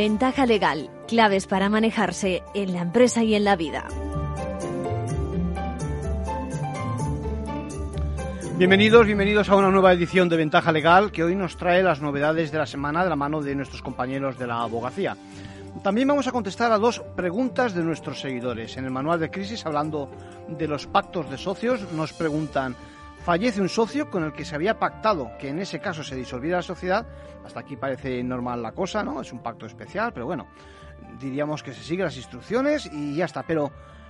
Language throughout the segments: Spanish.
Ventaja legal, claves para manejarse en la empresa y en la vida. Bienvenidos, bienvenidos a una nueva edición de Ventaja Legal que hoy nos trae las novedades de la semana de la mano de nuestros compañeros de la abogacía. También vamos a contestar a dos preguntas de nuestros seguidores. En el manual de crisis, hablando de los pactos de socios, nos preguntan, fallece un socio con el que se había pactado que en ese caso se disolviera la sociedad. Hasta aquí parece normal la cosa, ¿no? Es un pacto especial, pero bueno, diríamos que se siguen las instrucciones y ya está. Pero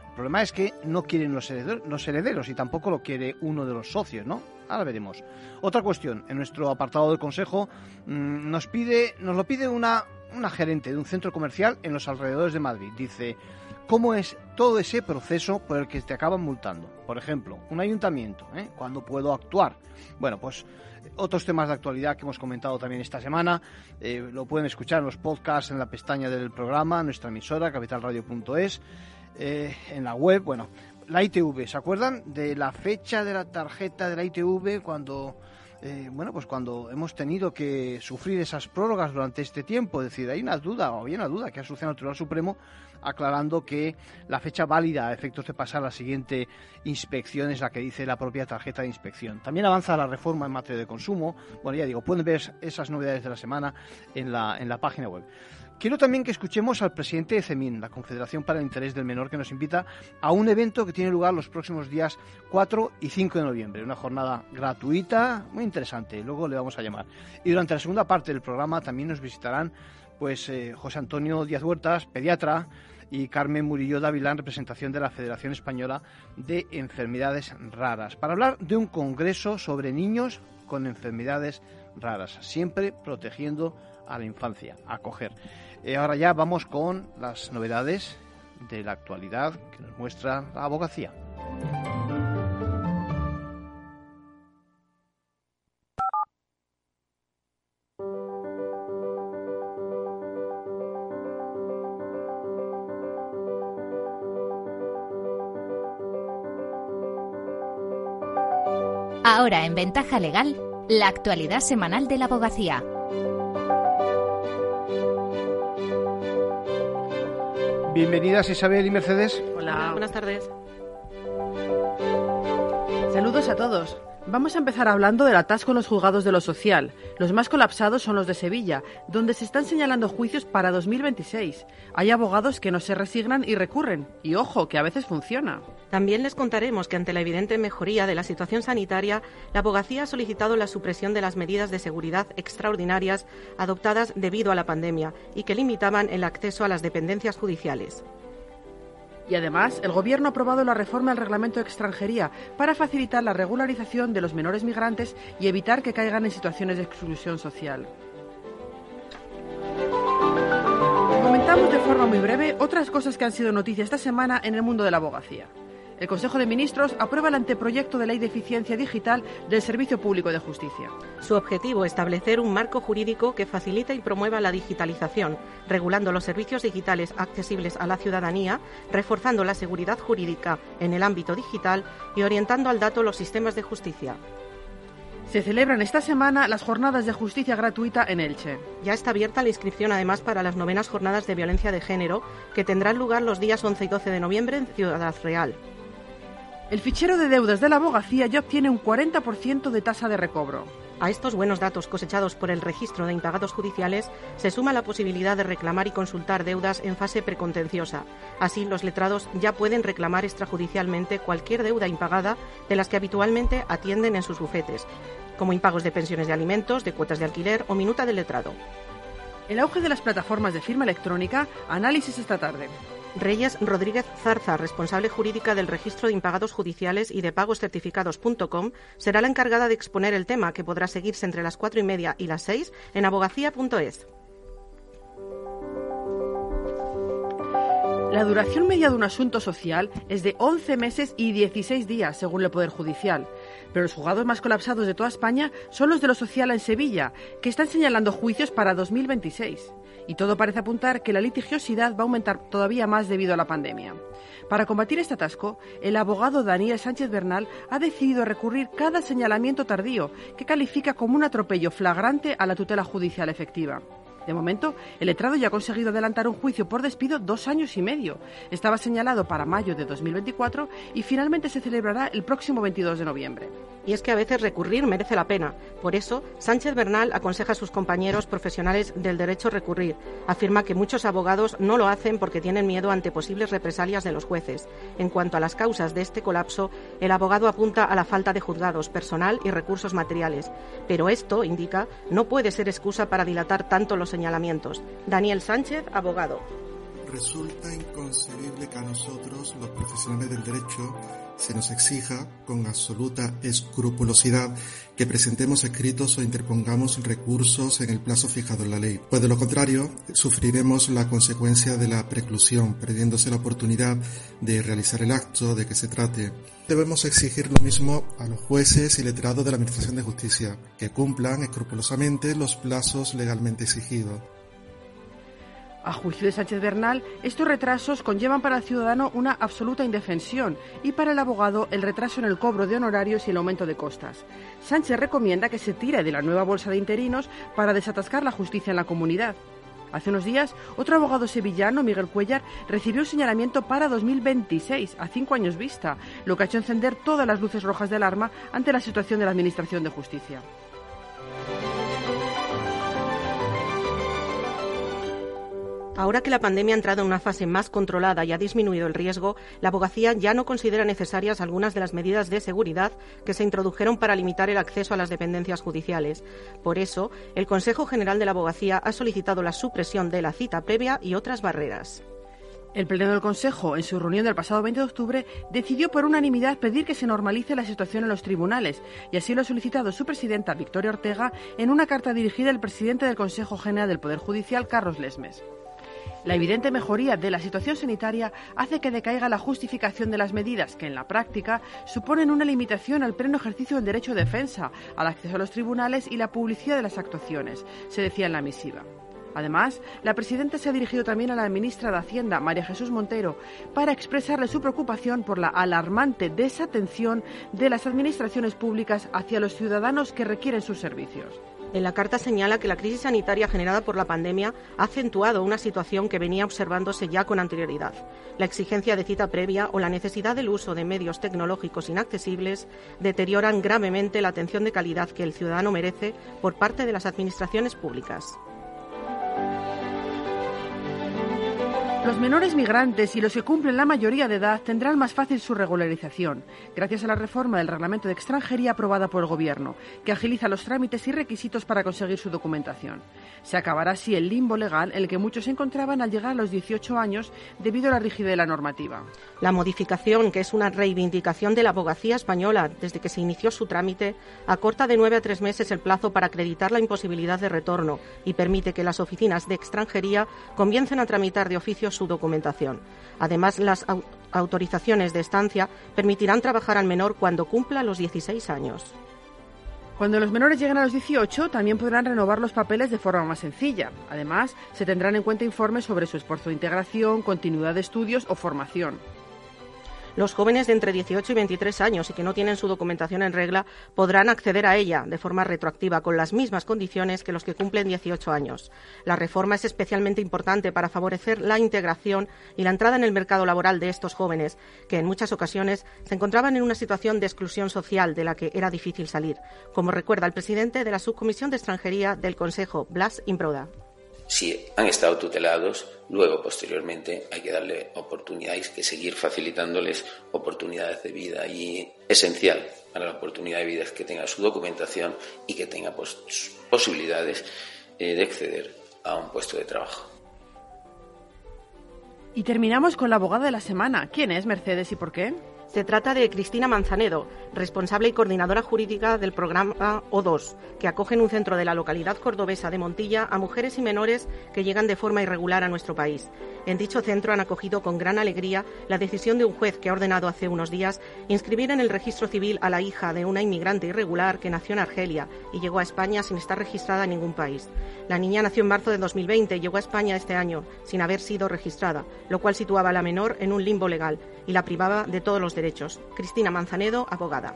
el problema es que no quieren los herederos, y tampoco lo quiere uno de los socios, ¿no? Ahora veremos. Otra cuestión, en nuestro apartado del consejo mm, nos pide, nos lo pide una, una gerente de un centro comercial en los alrededores de Madrid. Dice, ¿cómo es todo ese proceso por el que te acaban multando? Por ejemplo, un ayuntamiento, ¿eh? ¿Cuándo puedo actuar? Bueno, pues otros temas de actualidad que hemos comentado también esta semana. Eh, lo pueden escuchar en los podcasts en la pestaña del programa, nuestra emisora, capitalradio.es. Eh, en la web, bueno, la ITV, ¿se acuerdan de la fecha de la tarjeta de la ITV cuando eh, bueno, pues cuando hemos tenido que sufrir esas prórrogas durante este tiempo, es decir, hay una duda, o había una duda que ha sucedido el Tribunal Supremo aclarando que la fecha válida a efectos de pasar la siguiente inspección es la que dice la propia tarjeta de inspección. También avanza la reforma en materia de consumo. Bueno, ya digo, pueden ver esas novedades de la semana en la, en la página web. Quiero también que escuchemos al presidente de CEMIN, la Confederación para el Interés del Menor, que nos invita a un evento que tiene lugar los próximos días 4 y 5 de noviembre. Una jornada gratuita, muy interesante, luego le vamos a llamar. Y durante la segunda parte del programa también nos visitarán pues eh, José Antonio Díaz Huertas, pediatra, y Carmen Murillo Dávila en representación de la Federación Española de Enfermedades Raras, para hablar de un congreso sobre niños con enfermedades raras, siempre protegiendo a la infancia, acoger. Y ahora ya vamos con las novedades de la actualidad que nos muestra la abogacía. Ahora en Ventaja Legal, la actualidad semanal de la abogacía. Bienvenidas Isabel y Mercedes. Hola, buenas tardes. Saludos a todos. Vamos a empezar hablando del atasco en los juzgados de lo social. Los más colapsados son los de Sevilla, donde se están señalando juicios para 2026. Hay abogados que no se resignan y recurren. Y ojo, que a veces funciona. También les contaremos que ante la evidente mejoría de la situación sanitaria, la abogacía ha solicitado la supresión de las medidas de seguridad extraordinarias adoptadas debido a la pandemia y que limitaban el acceso a las dependencias judiciales. Y además, el Gobierno ha aprobado la reforma del reglamento de extranjería para facilitar la regularización de los menores migrantes y evitar que caigan en situaciones de exclusión social. Comentamos de forma muy breve otras cosas que han sido noticia esta semana en el mundo de la abogacía. El Consejo de Ministros aprueba el anteproyecto de ley de eficiencia digital del Servicio Público de Justicia. Su objetivo, establecer un marco jurídico que facilite y promueva la digitalización, regulando los servicios digitales accesibles a la ciudadanía, reforzando la seguridad jurídica en el ámbito digital y orientando al dato los sistemas de justicia. Se celebran esta semana las jornadas de justicia gratuita en Elche. Ya está abierta la inscripción además para las novenas jornadas de violencia de género que tendrán lugar los días 11 y 12 de noviembre en Ciudad Real. El fichero de deudas de la abogacía ya obtiene un 40% de tasa de recobro. A estos buenos datos cosechados por el registro de impagados judiciales se suma la posibilidad de reclamar y consultar deudas en fase precontenciosa. Así, los letrados ya pueden reclamar extrajudicialmente cualquier deuda impagada de las que habitualmente atienden en sus bufetes, como impagos de pensiones de alimentos, de cuotas de alquiler o minuta del letrado. El auge de las plataformas de firma electrónica, análisis esta tarde. Reyes Rodríguez Zarza, responsable jurídica del registro de impagados judiciales y de pagoscertificados.com, será la encargada de exponer el tema que podrá seguirse entre las cuatro y media y las seis en abogacía.es. La duración media de un asunto social es de 11 meses y 16 días, según el Poder Judicial. Pero los juzgados más colapsados de toda España son los de lo social en Sevilla, que están señalando juicios para 2026 y todo parece apuntar que la litigiosidad va a aumentar todavía más debido a la pandemia. Para combatir este atasco, el abogado Daniel Sánchez Bernal ha decidido recurrir cada señalamiento tardío que califica como un atropello flagrante a la tutela judicial efectiva. De momento, el letrado ya ha conseguido adelantar un juicio por despido dos años y medio. Estaba señalado para mayo de 2024 y finalmente se celebrará el próximo 22 de noviembre. Y es que a veces recurrir merece la pena. Por eso, Sánchez Bernal aconseja a sus compañeros profesionales del derecho recurrir. Afirma que muchos abogados no lo hacen porque tienen miedo ante posibles represalias de los jueces. En cuanto a las causas de este colapso, el abogado apunta a la falta de juzgados, personal y recursos materiales. Pero esto, indica, no puede ser excusa para dilatar tanto los señalamientos. Daniel Sánchez, abogado. Resulta inconcebible que a nosotros, los profesionales del derecho, se nos exija con absoluta escrupulosidad que presentemos escritos o interpongamos recursos en el plazo fijado en la ley, pues de lo contrario sufriremos la consecuencia de la preclusión, perdiéndose la oportunidad de realizar el acto de que se trate. Debemos exigir lo mismo a los jueces y letrados de la Administración de Justicia, que cumplan escrupulosamente los plazos legalmente exigidos. A juicio de Sánchez Bernal, estos retrasos conllevan para el ciudadano una absoluta indefensión y para el abogado el retraso en el cobro de honorarios y el aumento de costas. Sánchez recomienda que se tire de la nueva bolsa de interinos para desatascar la justicia en la comunidad. Hace unos días, otro abogado sevillano, Miguel Cuellar, recibió un señalamiento para 2026, a cinco años vista, lo que ha hecho encender todas las luces rojas de alarma ante la situación de la Administración de Justicia. Ahora que la pandemia ha entrado en una fase más controlada y ha disminuido el riesgo, la abogacía ya no considera necesarias algunas de las medidas de seguridad que se introdujeron para limitar el acceso a las dependencias judiciales. Por eso, el Consejo General de la Abogacía ha solicitado la supresión de la cita previa y otras barreras. El Pleno del Consejo, en su reunión del pasado 20 de octubre, decidió por unanimidad pedir que se normalice la situación en los tribunales, y así lo ha solicitado su presidenta, Victoria Ortega, en una carta dirigida al presidente del Consejo General del Poder Judicial, Carlos Lesmes. La evidente mejoría de la situación sanitaria hace que decaiga la justificación de las medidas que en la práctica suponen una limitación al pleno ejercicio del derecho de defensa, al acceso a los tribunales y la publicidad de las actuaciones, se decía en la misiva. Además, la presidenta se ha dirigido también a la ministra de Hacienda, María Jesús Montero, para expresarle su preocupación por la alarmante desatención de las administraciones públicas hacia los ciudadanos que requieren sus servicios. En la carta señala que la crisis sanitaria generada por la pandemia ha acentuado una situación que venía observándose ya con anterioridad. La exigencia de cita previa o la necesidad del uso de medios tecnológicos inaccesibles deterioran gravemente la atención de calidad que el ciudadano merece por parte de las administraciones públicas. Los menores migrantes y los que cumplen la mayoría de edad tendrán más fácil su regularización, gracias a la reforma del reglamento de extranjería aprobada por el Gobierno, que agiliza los trámites y requisitos para conseguir su documentación. Se acabará así el limbo legal en el que muchos se encontraban al llegar a los 18 años debido a la rigidez de la normativa. La modificación, que es una reivindicación de la abogacía española desde que se inició su trámite, acorta de nueve a tres meses el plazo para acreditar la imposibilidad de retorno y permite que las oficinas de extranjería comiencen a tramitar de oficio su documentación. Además, las autorizaciones de estancia permitirán trabajar al menor cuando cumpla los 16 años. Cuando los menores lleguen a los 18, también podrán renovar los papeles de forma más sencilla. Además, se tendrán en cuenta informes sobre su esfuerzo de integración, continuidad de estudios o formación. Los jóvenes de entre 18 y 23 años y que no tienen su documentación en regla podrán acceder a ella de forma retroactiva con las mismas condiciones que los que cumplen 18 años. La reforma es especialmente importante para favorecer la integración y la entrada en el mercado laboral de estos jóvenes, que en muchas ocasiones se encontraban en una situación de exclusión social de la que era difícil salir, como recuerda el presidente de la Subcomisión de Extranjería del Consejo, Blas Improda si han estado tutelados, luego posteriormente hay que darle oportunidades, que seguir facilitándoles oportunidades de vida y esencial para la oportunidad de vida es que tenga su documentación y que tenga pues, posibilidades eh, de acceder a un puesto de trabajo. Y terminamos con la abogada de la semana. ¿Quién es Mercedes y por qué? Se trata de Cristina Manzanedo, responsable y coordinadora jurídica del programa O2, que acoge en un centro de la localidad cordobesa de Montilla a mujeres y menores que llegan de forma irregular a nuestro país. En dicho centro han acogido con gran alegría la decisión de un juez que ha ordenado hace unos días inscribir en el registro civil a la hija de una inmigrante irregular que nació en Argelia y llegó a España sin estar registrada en ningún país. La niña nació en marzo de 2020 y llegó a España este año sin haber sido registrada, lo cual situaba a la menor en un limbo legal y la privaba de todos los derechos. Cristina Manzanedo, abogada.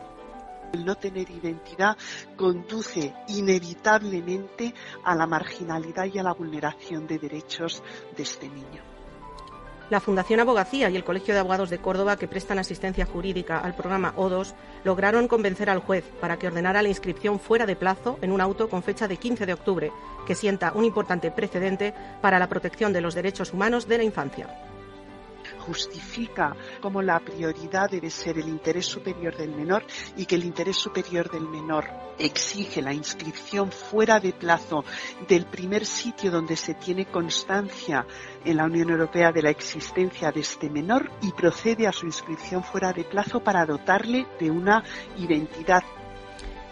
El no tener identidad conduce inevitablemente a la marginalidad y a la vulneración de derechos de este niño. La Fundación Abogacía y el Colegio de Abogados de Córdoba, que prestan asistencia jurídica al programa O2, lograron convencer al juez para que ordenara la inscripción fuera de plazo en un auto con fecha de 15 de octubre, que sienta un importante precedente para la protección de los derechos humanos de la infancia justifica como la prioridad debe ser el interés superior del menor y que el interés superior del menor exige la inscripción fuera de plazo del primer sitio donde se tiene constancia en la Unión Europea de la existencia de este menor y procede a su inscripción fuera de plazo para dotarle de una identidad.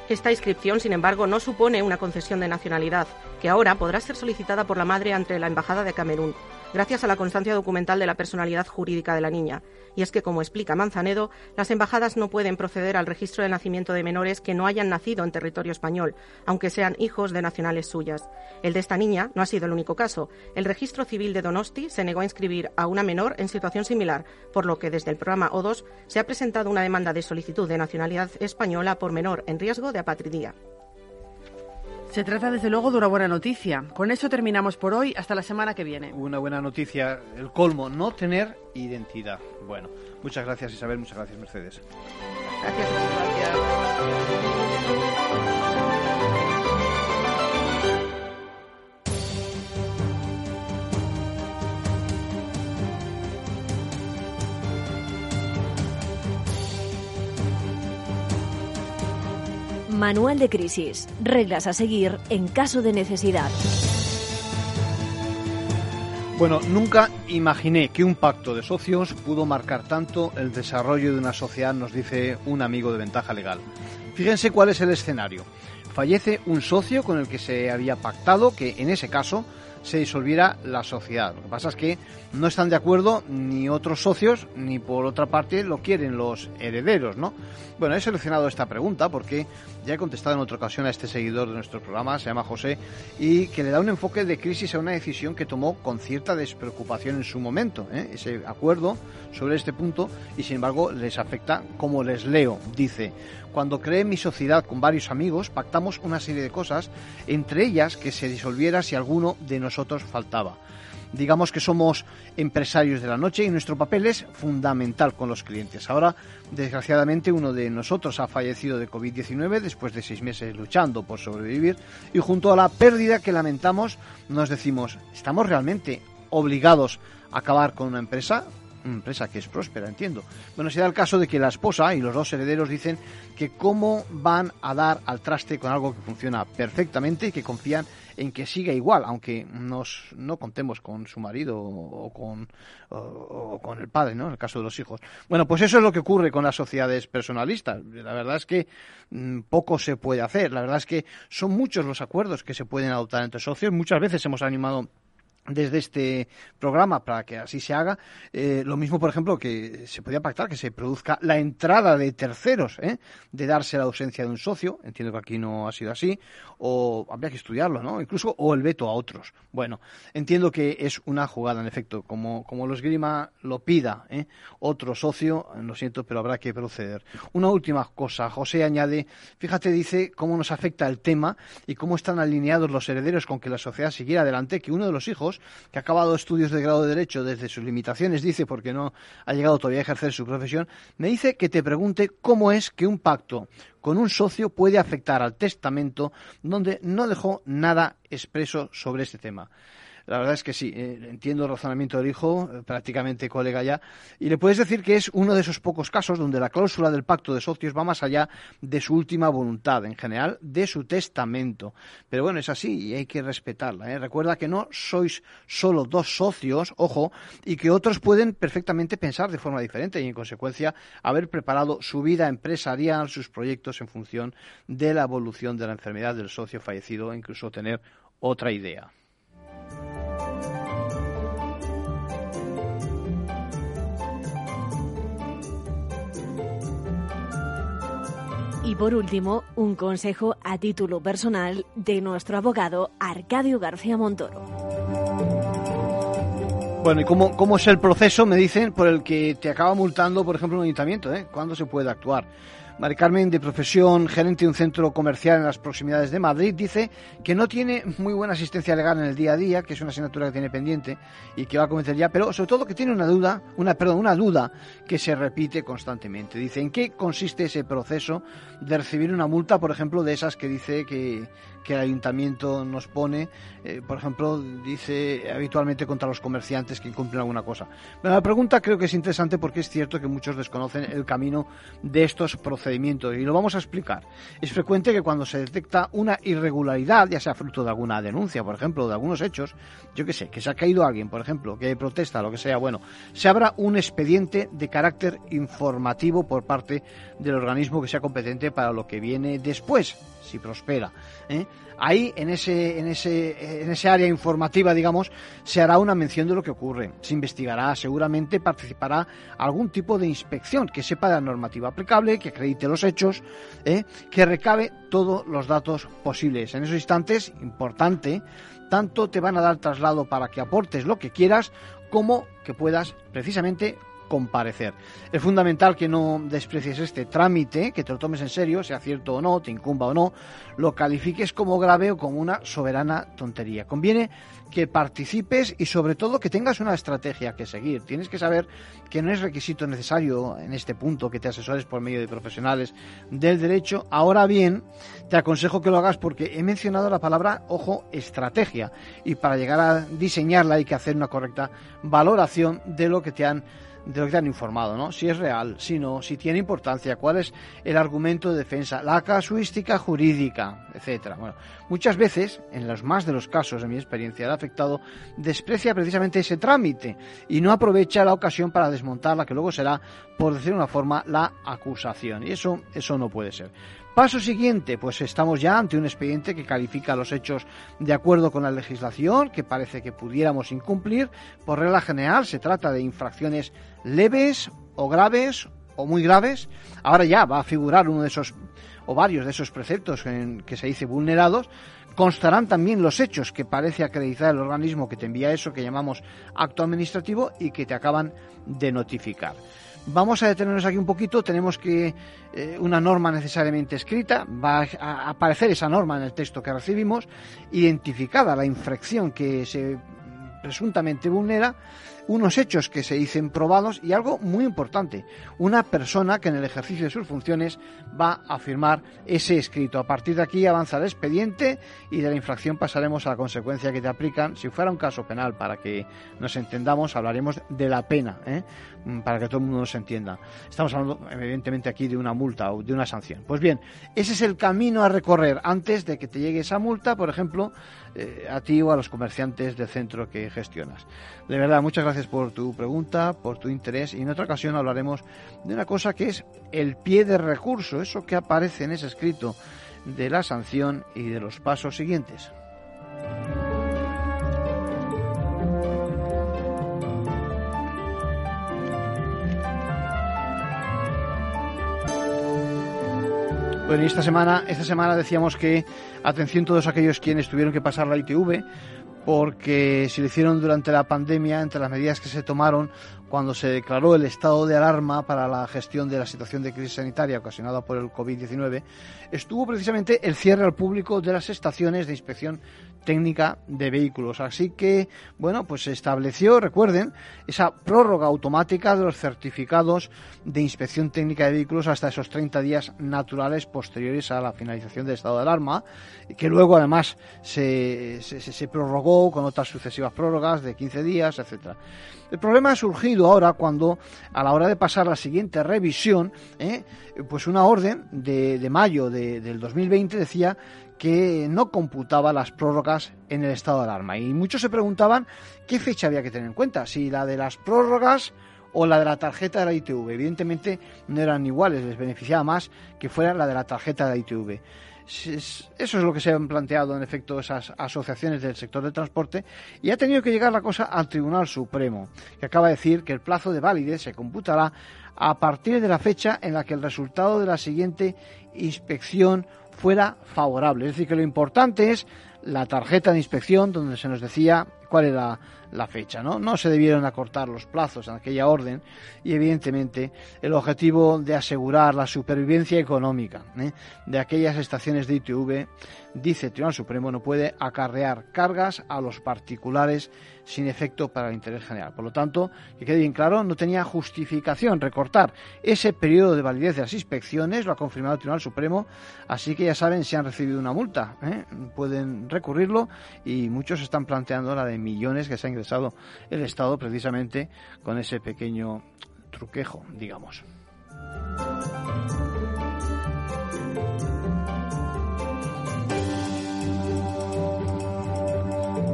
Esta inscripción, sin embargo, no supone una concesión de nacionalidad, que ahora podrá ser solicitada por la madre ante la Embajada de Camerún gracias a la constancia documental de la personalidad jurídica de la niña. Y es que, como explica Manzanedo, las embajadas no pueden proceder al registro de nacimiento de menores que no hayan nacido en territorio español, aunque sean hijos de nacionales suyas. El de esta niña no ha sido el único caso. El registro civil de Donosti se negó a inscribir a una menor en situación similar, por lo que desde el programa O2 se ha presentado una demanda de solicitud de nacionalidad española por menor en riesgo de apatridía. Se trata desde luego de una buena noticia. Con eso terminamos por hoy. Hasta la semana que viene. Una buena noticia, el colmo, no tener identidad. Bueno, muchas gracias Isabel, muchas gracias Mercedes. Gracias. gracias. Manual de crisis. Reglas a seguir en caso de necesidad. Bueno, nunca imaginé que un pacto de socios pudo marcar tanto el desarrollo de una sociedad, nos dice un amigo de ventaja legal. Fíjense cuál es el escenario. Fallece un socio con el que se había pactado que en ese caso se disolviera la sociedad. Lo que pasa es que no están de acuerdo ni otros socios ni por otra parte lo quieren los herederos, ¿no? Bueno, he seleccionado esta pregunta porque ya he contestado en otra ocasión a este seguidor de nuestro programa, se llama José, y que le da un enfoque de crisis a una decisión que tomó con cierta despreocupación en su momento, ¿eh? ese acuerdo sobre este punto, y sin embargo les afecta como les leo. Dice, cuando creé mi sociedad con varios amigos, pactamos una serie de cosas, entre ellas que se disolviera si alguno de nosotros faltaba. Digamos que somos empresarios de la noche y nuestro papel es fundamental con los clientes. Ahora, desgraciadamente, uno de nosotros ha fallecido de COVID-19 después de seis meses luchando por sobrevivir y junto a la pérdida que lamentamos nos decimos, ¿estamos realmente obligados a acabar con una empresa? Empresa que es próspera, entiendo. Bueno, se da el caso de que la esposa y los dos herederos dicen que cómo van a dar al traste con algo que funciona perfectamente y que confían en que siga igual, aunque nos, no contemos con su marido o con, o, con el padre, ¿no? En el caso de los hijos. Bueno, pues eso es lo que ocurre con las sociedades personalistas. La verdad es que mm, poco se puede hacer. La verdad es que son muchos los acuerdos que se pueden adoptar entre socios. Muchas veces hemos animado desde este programa para que así se haga. Eh, lo mismo, por ejemplo, que se podía pactar que se produzca la entrada de terceros, ¿eh? de darse la ausencia de un socio. Entiendo que aquí no ha sido así. O habría que estudiarlo, ¿no? Incluso, o el veto a otros. Bueno, entiendo que es una jugada, en efecto. Como, como los Grima lo pida ¿eh? otro socio, lo siento, pero habrá que proceder. Una última cosa. José añade, fíjate, dice cómo nos afecta el tema y cómo están alineados los herederos con que la sociedad siguiera adelante, que uno de los hijos que ha acabado estudios de grado de Derecho desde sus limitaciones, dice, porque no ha llegado todavía a ejercer su profesión, me dice que te pregunte cómo es que un pacto con un socio puede afectar al testamento donde no dejó nada expreso sobre este tema. La verdad es que sí, eh, entiendo el razonamiento del hijo, eh, prácticamente colega ya, y le puedes decir que es uno de esos pocos casos donde la cláusula del pacto de socios va más allá de su última voluntad, en general, de su testamento. Pero bueno, es así y hay que respetarla. ¿eh? Recuerda que no sois solo dos socios, ojo, y que otros pueden perfectamente pensar de forma diferente y, en consecuencia, haber preparado su vida empresarial, sus proyectos en función de la evolución de la enfermedad del socio fallecido e incluso tener otra idea. Y por último, un consejo a título personal de nuestro abogado Arcadio García Montoro. Bueno, ¿y cómo, cómo es el proceso, me dicen, por el que te acaba multando, por ejemplo, un ayuntamiento? ¿eh? ¿Cuándo se puede actuar? Mari Carmen, de profesión gerente de un centro comercial en las proximidades de Madrid, dice que no tiene muy buena asistencia legal en el día a día, que es una asignatura que tiene pendiente y que va a cometer ya, pero sobre todo que tiene una duda, una perdón, una duda que se repite constantemente. Dice, ¿en qué consiste ese proceso de recibir una multa, por ejemplo, de esas que dice que, que el ayuntamiento nos pone, eh, por ejemplo, dice habitualmente contra los comerciantes que incumplen alguna cosa. la pregunta creo que es interesante porque es cierto que muchos desconocen el camino de estos procedimientos y lo vamos a explicar. Es frecuente que cuando se detecta una irregularidad, ya sea fruto de alguna denuncia, por ejemplo, de algunos hechos, yo qué sé, que se ha caído alguien, por ejemplo, que protesta, lo que sea, bueno, se abra un expediente de carácter informativo por parte del organismo que sea competente para lo que viene después si prospera. ¿eh? Ahí, en ese, en, ese, en ese área informativa, digamos, se hará una mención de lo que ocurre. Se investigará, seguramente participará algún tipo de inspección que sepa de la normativa aplicable, que acredite los hechos, ¿eh? que recabe todos los datos posibles. En esos instantes, importante, tanto te van a dar traslado para que aportes lo que quieras, como que puedas precisamente comparecer. Es fundamental que no desprecies este trámite, que te lo tomes en serio, sea cierto o no, te incumba o no, lo califiques como grave o como una soberana tontería. Conviene que participes y sobre todo que tengas una estrategia que seguir. Tienes que saber que no es requisito necesario en este punto que te asesores por medio de profesionales del derecho. Ahora bien, te aconsejo que lo hagas porque he mencionado la palabra, ojo, estrategia. Y para llegar a diseñarla hay que hacer una correcta valoración de lo que te han de lo que te han informado, ¿no? Si es real, si no, si tiene importancia, cuál es el argumento de defensa, la casuística jurídica, etcétera. Bueno, muchas veces, en los más de los casos, en mi experiencia, el afectado desprecia precisamente ese trámite y no aprovecha la ocasión para desmontar la que luego será, por decir una forma, la acusación. Y eso, eso no puede ser. Paso siguiente, pues estamos ya ante un expediente que califica los hechos de acuerdo con la legislación, que parece que pudiéramos incumplir. Por regla general se trata de infracciones leves o graves o muy graves. Ahora ya va a figurar uno de esos o varios de esos preceptos en que se dice vulnerados. Constarán también los hechos que parece acreditar el organismo que te envía eso que llamamos acto administrativo y que te acaban de notificar. Vamos a detenernos aquí un poquito, tenemos que eh, una norma necesariamente escrita, va a aparecer esa norma en el texto que recibimos, identificada la infracción que se presuntamente vulnera, unos hechos que se dicen probados y algo muy importante, una persona que en el ejercicio de sus funciones va a firmar ese escrito. A partir de aquí avanza el expediente y de la infracción pasaremos a la consecuencia que te aplican. Si fuera un caso penal, para que nos entendamos, hablaremos de la pena, ¿eh? para que todo el mundo nos entienda. Estamos hablando evidentemente aquí de una multa o de una sanción. Pues bien, ese es el camino a recorrer antes de que te llegue esa multa, por ejemplo, eh, a ti o a los comerciantes del centro que gestionas. De verdad, muchas gracias por tu pregunta, por tu interés y en otra ocasión hablaremos de una cosa que es el pie de recurso, eso que aparece en ese escrito de la sanción y de los pasos siguientes. Esta semana, esta semana decíamos que atención todos aquellos quienes tuvieron que pasar la ITV, porque se lo hicieron durante la pandemia, entre las medidas que se tomaron cuando se declaró el estado de alarma para la gestión de la situación de crisis sanitaria ocasionada por el COVID-19, estuvo precisamente el cierre al público de las estaciones de inspección técnica de vehículos. Así que, bueno, pues se estableció, recuerden, esa prórroga automática de los certificados de inspección técnica de vehículos hasta esos 30 días naturales posteriores a la finalización del estado de alarma, que luego además se, se prorrogó con otras sucesivas prórrogas de 15 días, etcétera. El problema ha surgido ahora cuando, a la hora de pasar la siguiente revisión, ¿eh? pues una orden de, mayo del 2020 decía que no computaba las prórrogas en el estado de alarma. Y muchos se preguntaban qué fecha había que tener en cuenta, si la de las prórrogas o la de la tarjeta de la ITV. Evidentemente no eran iguales, les beneficiaba más que fuera la de la tarjeta de la ITV. Eso es lo que se han planteado, en efecto, esas asociaciones del sector del transporte y ha tenido que llegar la cosa al Tribunal Supremo, que acaba de decir que el plazo de validez se computará a partir de la fecha en la que el resultado de la siguiente inspección fuera favorable. Es decir, que lo importante es la tarjeta de inspección donde se nos decía cuál era la fecha. ¿no? se debieron acortar los plazos en aquella orden y evidentemente el objetivo de asegurar la supervivencia económica ¿eh? de aquellas estaciones de ITV, dice el Tribunal Supremo, no puede acarrear cargas a los particulares sin efecto para el interés general. Por lo tanto, que quede bien claro, no tenía justificación recortar ese periodo de validez de las inspecciones, lo ha confirmado el Tribunal Supremo, así que ya saben si han recibido una multa, ¿eh? pueden recurrirlo y muchos están planteando la de millones que se ha ingresado el Estado precisamente con ese pequeño truquejo, digamos.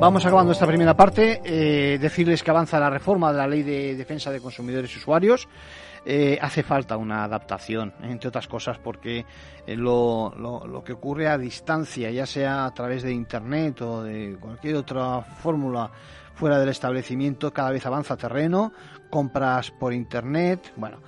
Vamos acabando esta primera parte. Eh, decirles que avanza la reforma de la Ley de Defensa de Consumidores y Usuarios. Eh, hace falta una adaptación, entre otras cosas, porque eh, lo, lo, que ocurre a distancia, ya sea a través de Internet o de cualquier otra fórmula fuera del establecimiento, cada vez avanza terreno, compras por Internet, bueno,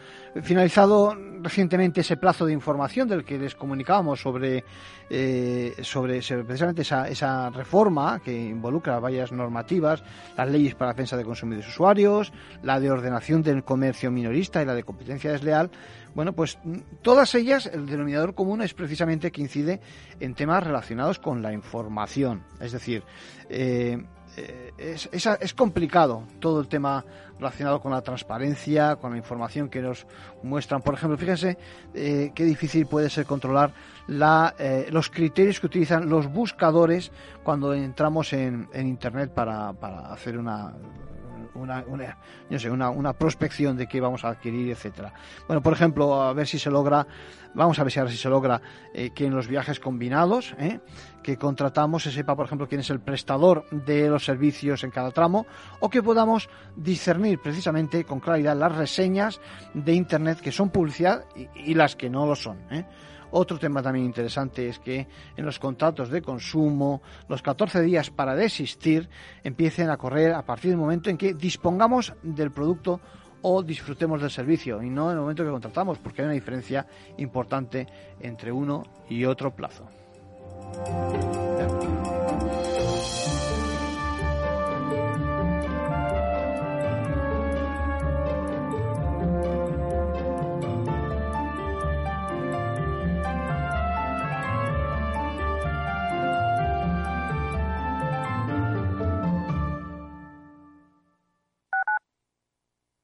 finalizado recientemente ese plazo de información del que les comunicábamos sobre, eh, sobre, precisamente esa, esa, reforma que involucra varias normativas, las leyes para la defensa de consumidores y usuarios, la de ordenación del comercio minorista y la de competencia desleal. Bueno, pues todas ellas, el denominador común es precisamente que incide en temas relacionados con la información. Es decir, eh, eh, es, es, complicado todo el tema relacionado con la transparencia, con la información que nos muestran. Por ejemplo, fíjense eh, qué difícil puede ser controlar la, eh, los criterios que utilizan los buscadores cuando entramos en, en Internet para, para hacer una una, una, sé, una, una, prospección de qué vamos a adquirir, etcétera. Bueno, por ejemplo, a ver si se logra, vamos a ver si ahora si se logra eh, que en los viajes combinados eh, que contratamos se sepa, por ejemplo, quién es el prestador de los servicios en cada tramo, o que podamos discernir precisamente con claridad las reseñas de Internet que son publicidad y, y las que no lo son. ¿eh? Otro tema también interesante es que en los contratos de consumo, los 14 días para desistir empiecen a correr a partir del momento en que dispongamos del producto o disfrutemos del servicio y no en el momento que contratamos, porque hay una diferencia importante entre uno y otro plazo.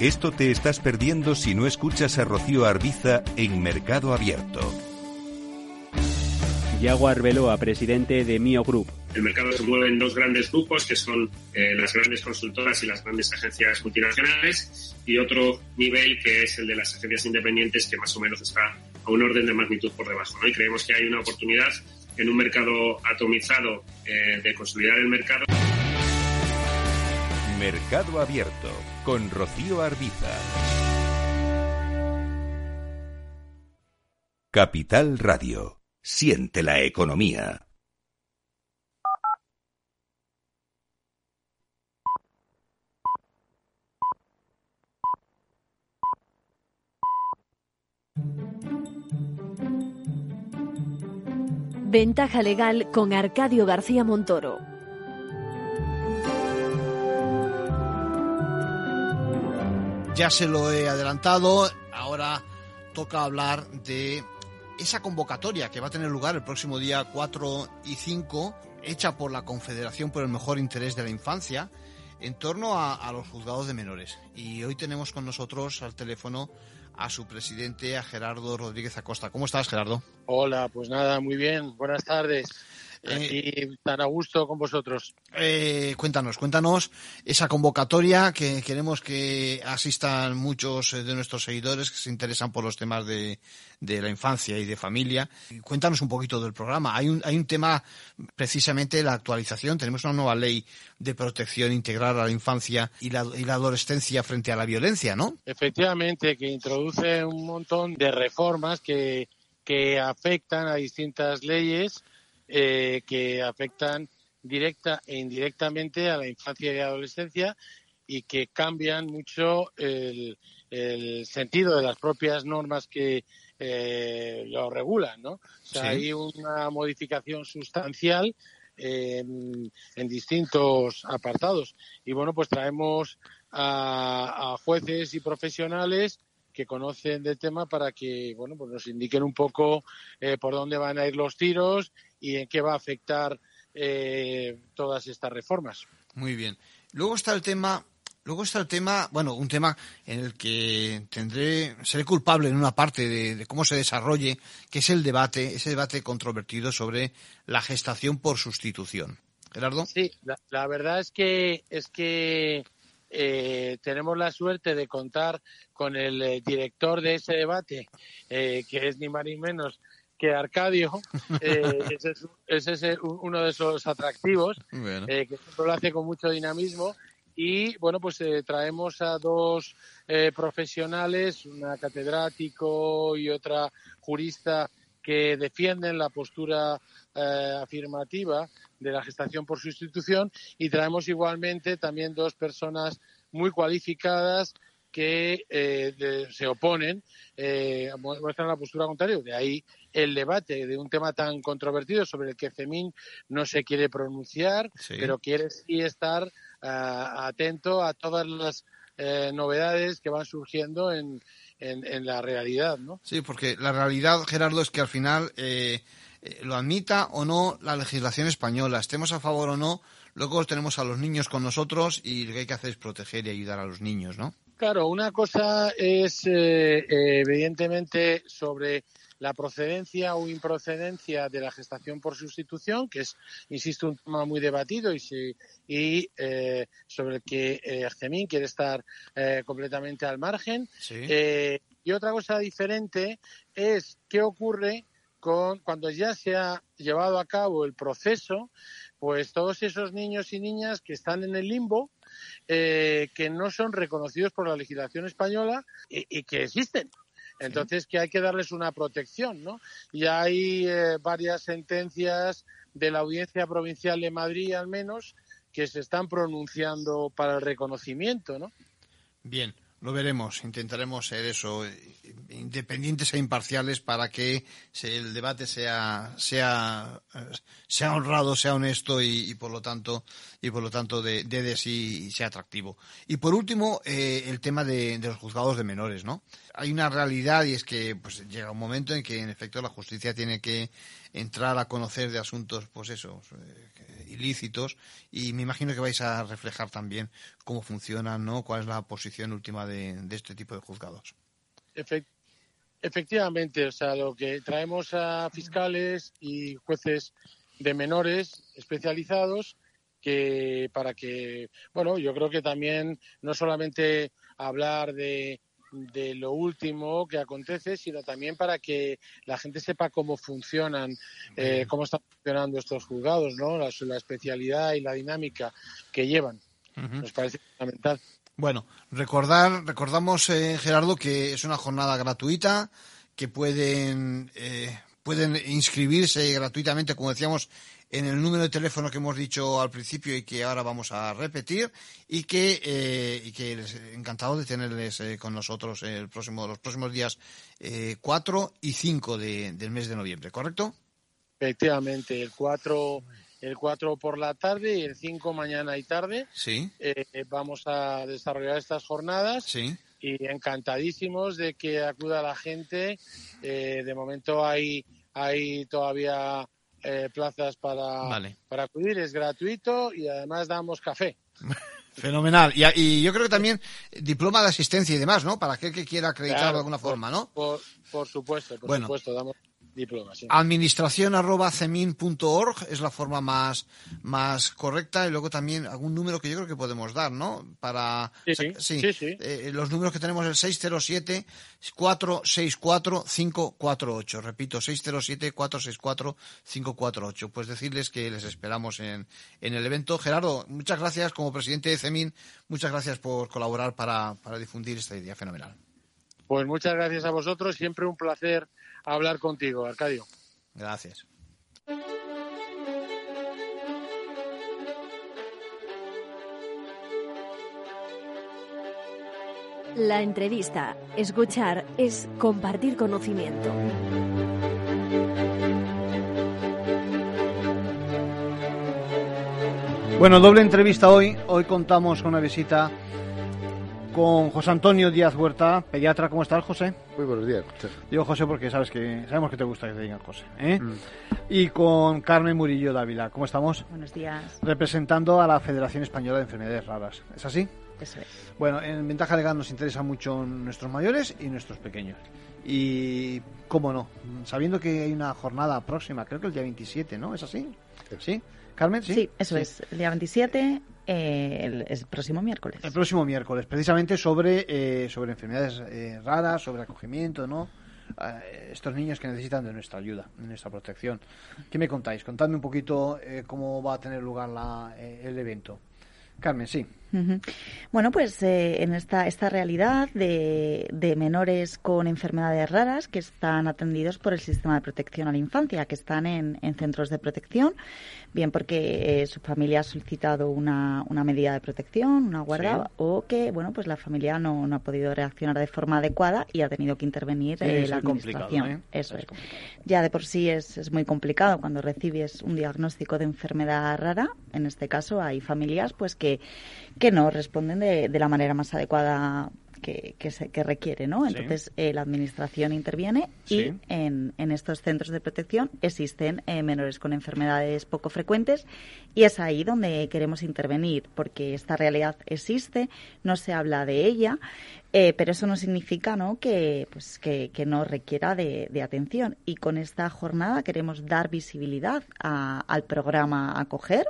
Esto te estás perdiendo si no escuchas a Rocío Arbiza en Mercado Abierto. Yago Arbeloa, presidente de Mio Group. El mercado se mueve en dos grandes grupos, que son eh, las grandes consultoras y las grandes agencias multinacionales, y otro nivel que es el de las agencias independientes, que más o menos está a un orden de magnitud por debajo. Y creemos que hay una oportunidad en un mercado atomizado eh, de consolidar el mercado. Mercado Abierto con Rocío Arbiza. Capital Radio. Siente la economía. Ventaja legal con Arcadio García Montoro. Ya se lo he adelantado, ahora toca hablar de esa convocatoria que va a tener lugar el próximo día 4 y 5, hecha por la Confederación por el Mejor Interés de la Infancia, en torno a, los juzgados de menores. Y hoy tenemos con nosotros al teléfono a su presidente, a Gerardo Rodríguez Acosta. ¿Cómo estás, Gerardo? Hola, pues nada, muy bien. Buenas tardes. Eh, tan a gusto con vosotros. Eh, cuéntanos, cuéntanos esa convocatoria que queremos que asistan muchos eh, de nuestros seguidores que se interesan por los temas de, la infancia y de familia. Cuéntanos un poquito del programa. Hay un, hay un tema, precisamente, la actualización. Tenemos una nueva ley de protección integral a la infancia y la, y la adolescencia frente a la violencia, ¿no? Efectivamente, que introduce un montón de reformas que, que afectan a distintas leyes eh, que afectan directa e indirectamente a la infancia y adolescencia y que cambian mucho el, sentido de las propias normas que eh, lo regulan, ¿no? O sea, hay una modificación sustancial en, distintos apartados. Y bueno, pues traemos a, jueces y profesionales que conocen del tema para que bueno pues nos indiquen un poco eh, por dónde van a ir los tiros y en qué va a afectar eh, todas estas reformas. Muy bien. Luego está el tema Luego está el tema, bueno, un tema en el que tendré, seré culpable en una parte de, cómo se desarrolle, que es el debate, ese debate controvertido sobre la gestación por sustitución. Gerardo. Sí, la, verdad es que es que eh, tenemos la suerte de contar con el eh, director de ese debate, que es ni más ni menos que Arcadio, eh, ese es, uno de esos atractivos, eh, que siempre lo hace con mucho dinamismo. Y bueno, pues eh, traemos a dos profesionales, una catedrático y otra jurista, que defienden la postura afirmativa de la gestación por sustitución. Y traemos igualmente también dos personas muy cualificadas que se oponen, muestran la postura contraria. De ahí el debate de un tema tan controvertido sobre el que Femín no se quiere pronunciar, pero quiere sí estar ah, atento a todas las eh, novedades que van surgiendo en, en, la realidad, ¿no? Sí, porque la realidad, Gerardo, es que al final eh, eh, lo admita o no la legislación española, estemos a favor o no, luego tenemos a los niños con nosotros y lo que hay que hacer es proteger y ayudar a los niños, ¿no? Claro, una cosa es evidentemente sobre la procedencia o improcedencia de la gestación por sustitución, que es, insisto, un tema muy debatido y, y eh, sobre el que eh, quiere estar eh, completamente al margen. Eh, y otra cosa diferente es qué ocurre con, cuando ya se ha llevado a cabo el proceso, pues todos esos niños y niñas que están en el limbo, que no son reconocidos por la legislación española y que existen. Entonces, que hay que darles una protección, ¿no? Y hay eh, varias sentencias de la Audiencia Provincial de Madrid, al menos, que se están pronunciando para el reconocimiento, ¿no? Bien. Lo veremos, intentaremos ser eso, independientes e imparciales para que el debate sea, sea, sea honrado, sea honesto y, por lo tanto, y por lo tanto de, de, sí sea atractivo. Y por último, eh, el tema de, los juzgados de menores, ¿no? Hay una realidad y es que pues llega un momento en que en efecto la justicia tiene que entrar a conocer de asuntos, pues eso, eh, ilícitos y me imagino que vais a reflejar también cómo funcionan, ¿no? ¿Cuál es la posición última de, este tipo de juzgados? efectivamente, o sea, lo que traemos a fiscales y jueces de menores especializados que para que, bueno, yo creo que también no solamente hablar de de lo último que acontece, sino también para que la gente sepa cómo funcionan, eh, cómo están funcionando estos juzgados, ¿no? La, especialidad y la dinámica que llevan. Nos parece fundamental. Bueno, recordar, recordamos, eh, Gerardo, que es una jornada gratuita, que pueden, eh, pueden inscribirse gratuitamente, como decíamos, en el número de teléfono que hemos dicho al principio y que ahora vamos a repetir y que, eh, y que encantado de tenerles eh, con nosotros el próximo, los próximos días eh, 4 y 5 de, del mes de noviembre, ¿correcto? Efectivamente, el 4 el 4 por la tarde y el 5 mañana y tarde. Sí. Eh, vamos a desarrollar estas jornadas. Sí. Y encantadísimos de que acuda la gente. Eh, de momento hay, hay todavía eh, plazas para, para acudir, es gratuito y además damos café. Fenomenal. Y, yo creo que también diploma de asistencia y demás, ¿no? Para aquel que quiera acreditar de alguna forma, ¿no? Por, por supuesto, por supuesto. Damos Administración arroba cemin.org es la forma más, más correcta y luego también algún número que yo creo que podemos dar, ¿no? Para sí, sí, sí, eh, los números que tenemos el 607 464 548. Repito, 607 464 548. Pues decirles que les esperamos en, en el evento. Gerardo, muchas gracias como presidente de CEMIN, muchas gracias por colaborar para, para difundir esta idea fenomenal. Pues muchas gracias a vosotros, siempre un placer hablar contigo, Arcadio. Gracias. La entrevista, escuchar, es compartir conocimiento. Bueno, doble entrevista hoy. Hoy contamos con una visita con José Antonio Díaz Huerta, pediatra. ¿Cómo estás, José? Muy buenos días, José. Digo José porque sabes que sabemos que te gusta que te digan José. ¿eh? Mm. Y con Carmen Murillo Dávila. ¿Cómo estamos? Buenos días. Representando a la Federación Española de Enfermedades Raras. ¿Es así? Eso es. Bueno, en Ventaja Legal nos interesa mucho nuestros mayores y nuestros pequeños. Y, cómo no, sabiendo que hay una jornada próxima, creo que el día 27, ¿no? ¿Es así? ¿Sí? Carmen, sí. Sí, eso es. El día 27 eh, el, próximo miércoles. El próximo miércoles, precisamente sobre, eh, sobre enfermedades eh, raras, sobre acogimiento, ¿no? estos niños que necesitan de nuestra ayuda, de nuestra protección. ¿Qué me contáis? Contadme un poquito cómo va a tener lugar la, el evento. Carmen, sí. Bueno, pues eh, en esta, esta realidad de, de, menores con enfermedades raras que están atendidos por el sistema de protección a la infancia, que están en, en centros de protección, bien porque eh, su familia ha solicitado una, una medida de protección, una guarda, o que, bueno, pues la familia no, no, ha podido reaccionar de forma adecuada y ha tenido que intervenir eh, la administración. Eso es. Ya de por sí es, es muy complicado cuando recibes un diagnóstico de enfermedad rara. En este caso hay familias pues que que no responden de, de la manera más adecuada que, que, se, que requiere, ¿no? Entonces, eh, la Administración interviene y en, en, estos centros de protección existen eh, menores con enfermedades poco frecuentes y es ahí donde queremos intervenir, porque esta realidad existe, no se habla de ella, eh, pero eso no significa ¿no? Que, pues, que, que no requiera de, de, atención. Y con esta jornada queremos dar visibilidad a, al programa Acoger,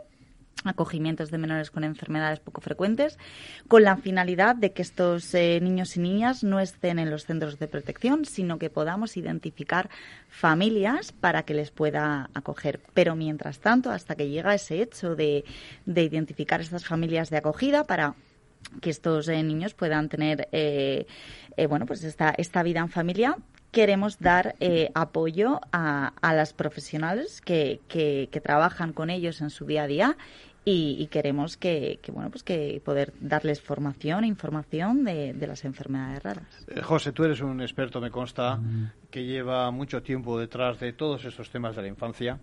acogimientos de menores con enfermedades poco frecuentes, con la finalidad de que estos eh, niños y niñas no estén en los centros de protección, sino que podamos identificar familias para que les pueda acoger. Pero mientras tanto, hasta que llega ese hecho de, de identificar estas familias de acogida para que estos eh, niños puedan tener eh, bueno pues esta, esta vida en familia queremos dar apoyo a, a, las profesionales que, que, que, trabajan con ellos en su día a día y, queremos que, bueno pues que poder darles formación e información de, las enfermedades raras. Eh, José, tú eres un experto, me consta, que lleva mucho tiempo detrás de todos estos temas de la infancia.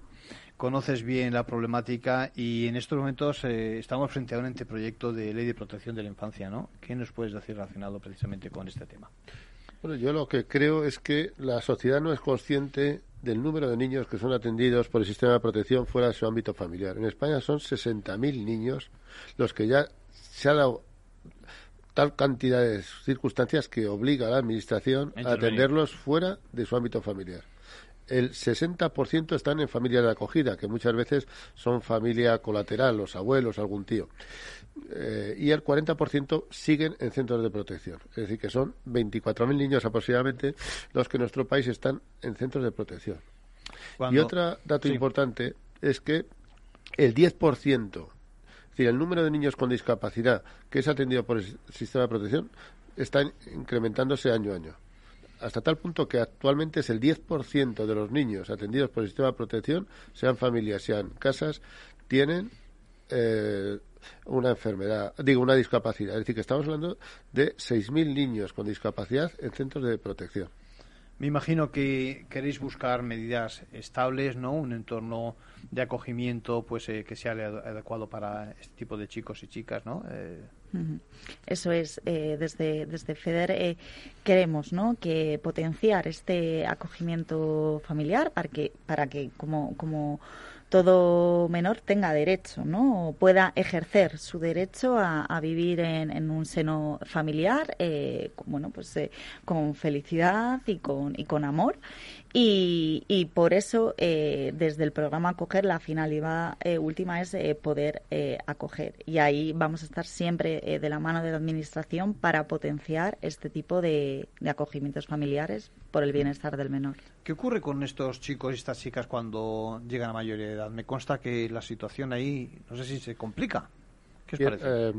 Conoces bien la problemática y en estos momentos eh, estamos frente a un anteproyecto de ley de protección de la infancia, ¿no? ¿Qué nos puedes decir relacionado precisamente con este tema? Bueno, yo lo que creo es que la sociedad no es consciente del número de niños que son atendidos por el sistema de protección fuera de su ámbito familiar. En España son 60.000 niños los que ya se ha dado tal cantidad de circunstancias que obliga a la Administración a atenderlos fuera de su ámbito familiar. El 60% están en familias de acogida, que muchas veces son familia colateral, los abuelos, algún tío. Eh, y el 40% siguen en centros de protección. Es decir, que son 24.000 niños aproximadamente los que en nuestro país están en centros de protección. Y otro dato importante es que el 10%, es decir, el número de niños con discapacidad que es atendido por el sistema de protección está incrementándose año a año. Hasta tal punto que actualmente es el 10% de los niños atendidos por el sistema de protección, sean familias, sean casas, tienen eh, una enfermedad, digo, una discapacidad. Es decir, que estamos hablando de 6.000 niños con discapacidad en centros de protección. Me imagino que queréis buscar medidas estables, ¿no? Un entorno de acogimiento pues eh, que sea adecuado para este tipo de chicos y chicas, ¿no? Eh, Eso es, eh, desde, desde FEDER queremos ¿no? que potenciar este acogimiento familiar para que, para que como, como todo menor tenga derecho, ¿no? pueda ejercer su derecho a, vivir en, un seno familiar, eh, bueno, pues eh, con felicidad y con, y con amor. Y, y por eso, eh, desde el programa Acoger, la finalidad última es poder acoger. Y ahí vamos a estar siempre de la mano de la Administración para potenciar este tipo de, de acogimientos familiares por el bienestar del menor. ¿Qué ocurre con estos chicos y estas chicas cuando llegan a mayoría de edad? Me consta que la situación ahí, no sé si se complica. ¿Qué os parece? Eh,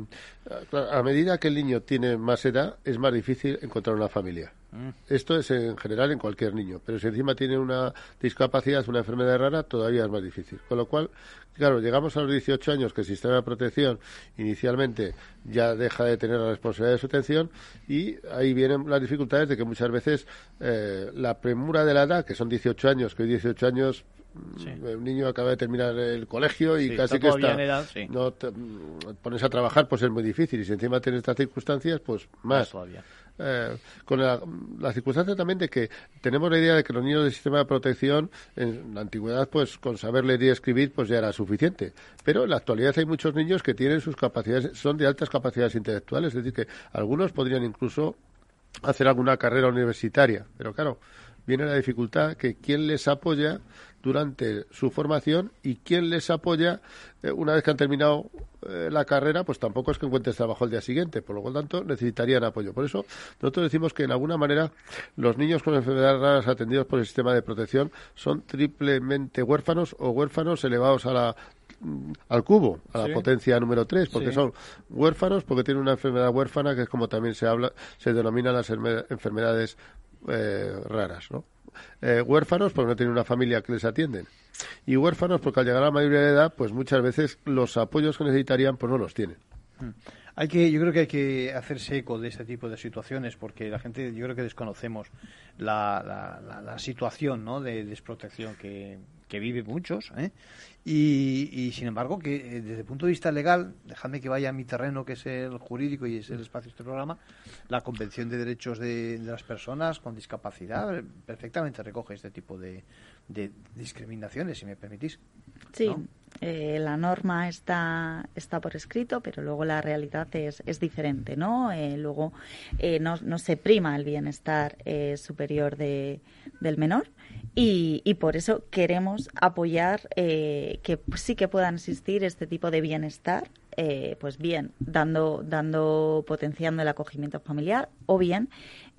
a medida que el niño tiene más edad, es más difícil encontrar una familia. Mm. Esto es en general en cualquier niño, pero si encima tiene una discapacidad, una enfermedad rara, todavía es más difícil. Con lo cual, claro, llegamos a los 18 años que el sistema de protección inicialmente ya deja de tener la responsabilidad de su atención y ahí vienen las dificultades de que muchas veces eh, la premura de la edad, que son 18 años, que hoy 18 años mm, Un niño acaba de terminar el colegio y casi que está. no te, mm, pones a trabajar, pues es muy difícil. Y si encima tienes estas circunstancias, pues más. todavía. Eh, con la, circunstancia también de que tenemos la idea de que los niños del sistema de protección en la antigüedad pues con saber leer y escribir pues ya era suficiente pero en la actualidad hay muchos niños que tienen sus capacidades son de altas capacidades intelectuales es decir que algunos podrían incluso hacer alguna carrera universitaria pero claro viene la dificultad que quién les apoya durante su formación y quién les apoya eh, una vez que han terminado eh, la carrera, pues tampoco es que encuentres trabajo al día siguiente, por lo tanto necesitarían apoyo. Por eso nosotros decimos que en alguna manera los niños con enfermedades raras atendidos por el sistema de protección son triplemente huérfanos o huérfanos elevados a la mm, al cubo, a la potencia número 3, porque son huérfanos, porque tienen una enfermedad huérfana, que es como también se habla, se denominan las enfermedades eh, raras, ¿no? Eh, huérfanos porque no tienen una familia que les atienden. Y huérfanos porque al llegar a la mayoría de edad, pues muchas veces los apoyos que necesitarían, pues no los tienen. Hmm. Hay que, yo creo que hay que hacerse eco de este tipo de situaciones porque la gente, yo creo que desconocemos la, la, situación ¿no? de desprotección que, que vive muchos ¿eh? y, sin embargo que eh, desde el punto de vista legal dejadme que vaya a mi terreno que es el jurídico y es el espacio de este programa la convención de derechos de, las personas con discapacidad perfectamente recoge este tipo de, de discriminaciones si me permitís sí eh, la norma está, está por escrito, pero luego la realidad es, es diferente, ¿no? luego no, no, se prima el bienestar superior de, del menor y, y, por eso queremos apoyar eh, que sí que puedan existir este tipo de bienestar, eh, pues bien, dando, dando, potenciando el acogimiento familiar o bien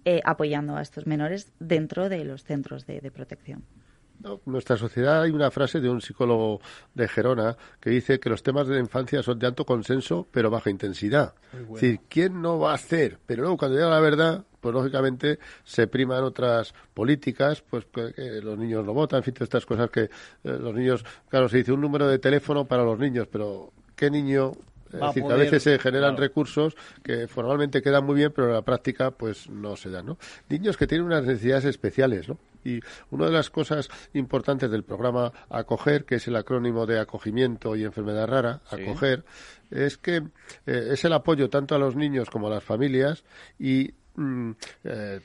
eh, apoyando a estos menores dentro de los centros de, protección. Nuestra sociedad hay una frase de un psicólogo de Gerona que dice que los temas de la infancia son de alto consenso pero baja intensidad. Es decir, ¿quién no va a hacer? Pero luego cuando llega la verdad, pues lógicamente se priman otras políticas, pues que, los niños no votan, en fin, estas cosas que eh, los niños, claro, se dice un número de teléfono para los niños, pero ¿qué niño es decir, que a veces se generan recursos que formalmente quedan muy bien, pero en la práctica pues no se dan, ¿no? Niños que tienen unas necesidades especiales, ¿no? Y una de las cosas importantes del programa Acoger, que es el acrónimo de acogimiento y enfermedad rara, Acoger, es que eh, es el apoyo tanto a los niños como a las familias y eh,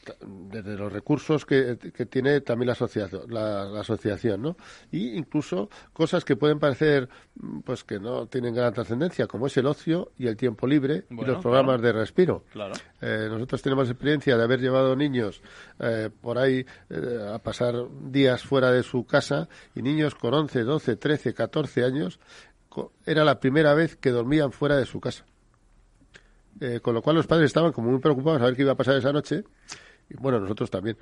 desde los recursos que, tiene también la asociación, la, asociación, ¿no? Y incluso cosas que pueden parecer, mm, pues que no tienen gran trascendencia, como es el ocio y el tiempo libre y los programas de respiro. Eh, nosotros tenemos experiencia de haber llevado niños eh, por ahí a pasar días fuera de su casa y niños con 11, 12, 13, 14 años era la primera vez que dormían fuera de su casa. Eh, con lo cual los padres estaban como muy preocupados a ver qué iba a pasar esa noche. Y bueno, nosotros también.